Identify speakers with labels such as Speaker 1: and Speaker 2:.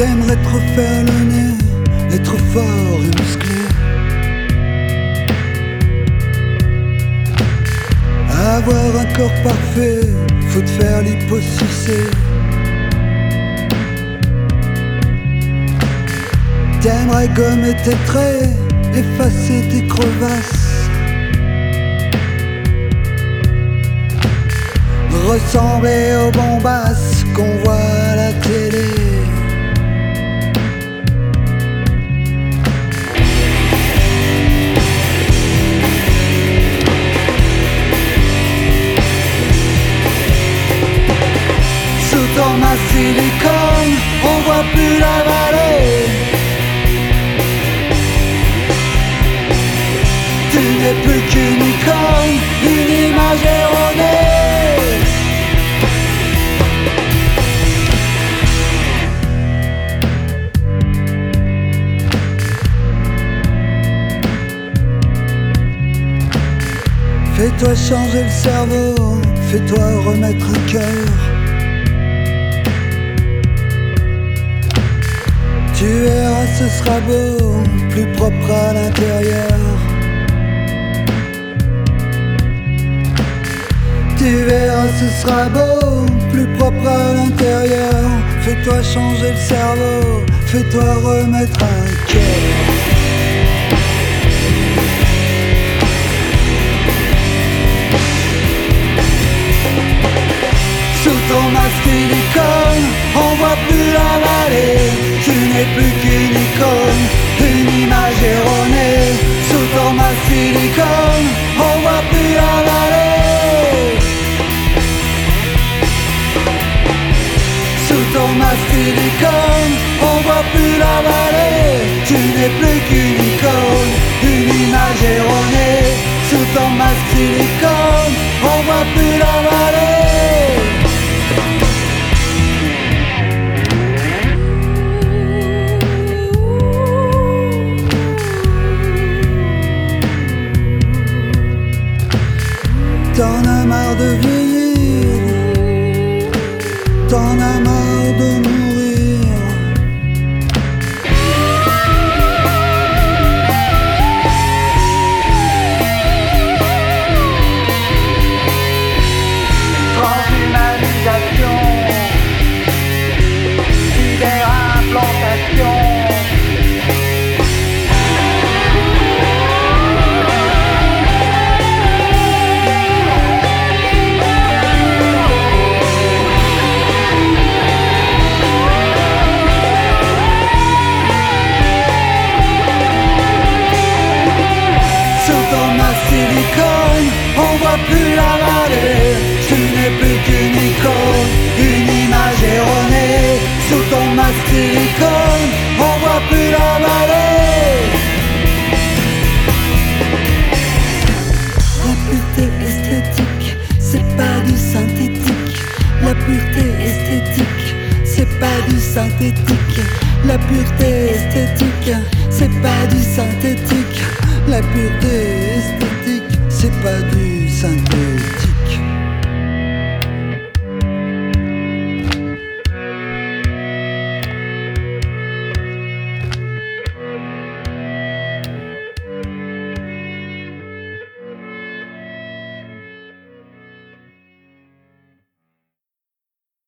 Speaker 1: T'aimerais trop faire le nez, être fort et musclé. Avoir un corps parfait, faut te faire l'hyposucer. T'aimerais gommer tes traits, effacer tes crevasses. Ressembler aux bombasses qu'on voit Ton masque silicone, on voit plus la vallée. Tu n'es plus qu'une icône, une image erronée. Fais-toi changer le cerveau, fais-toi remettre un cœur. Tu verras, ce sera beau, plus propre à l'intérieur. Tu verras, ce sera beau, plus propre à l'intérieur. Fais-toi changer le cerveau, fais-toi remettre un cœur. Ton masque silicone, on voit plus la vallée. Tu n'es plus qu'une icône, une image erronée. Sous ton masque silicone, on voit plus la vallée. Sous ton masque silicone, on voit plus la vallée. Tu n'es plus qu'une icône, une image erronée. Sous ton masque silicone, on voit plus la vallée. Marre de vieillir, t'en as marre de mourir. On voit plus la vallée. Tu n'es plus qu'une icône, une image erronée. Sous ton masque silicone, on voit plus la vallée.
Speaker 2: La pureté esthétique, c'est pas du synthétique. La pureté esthétique, c'est pas du synthétique. La pureté esthétique,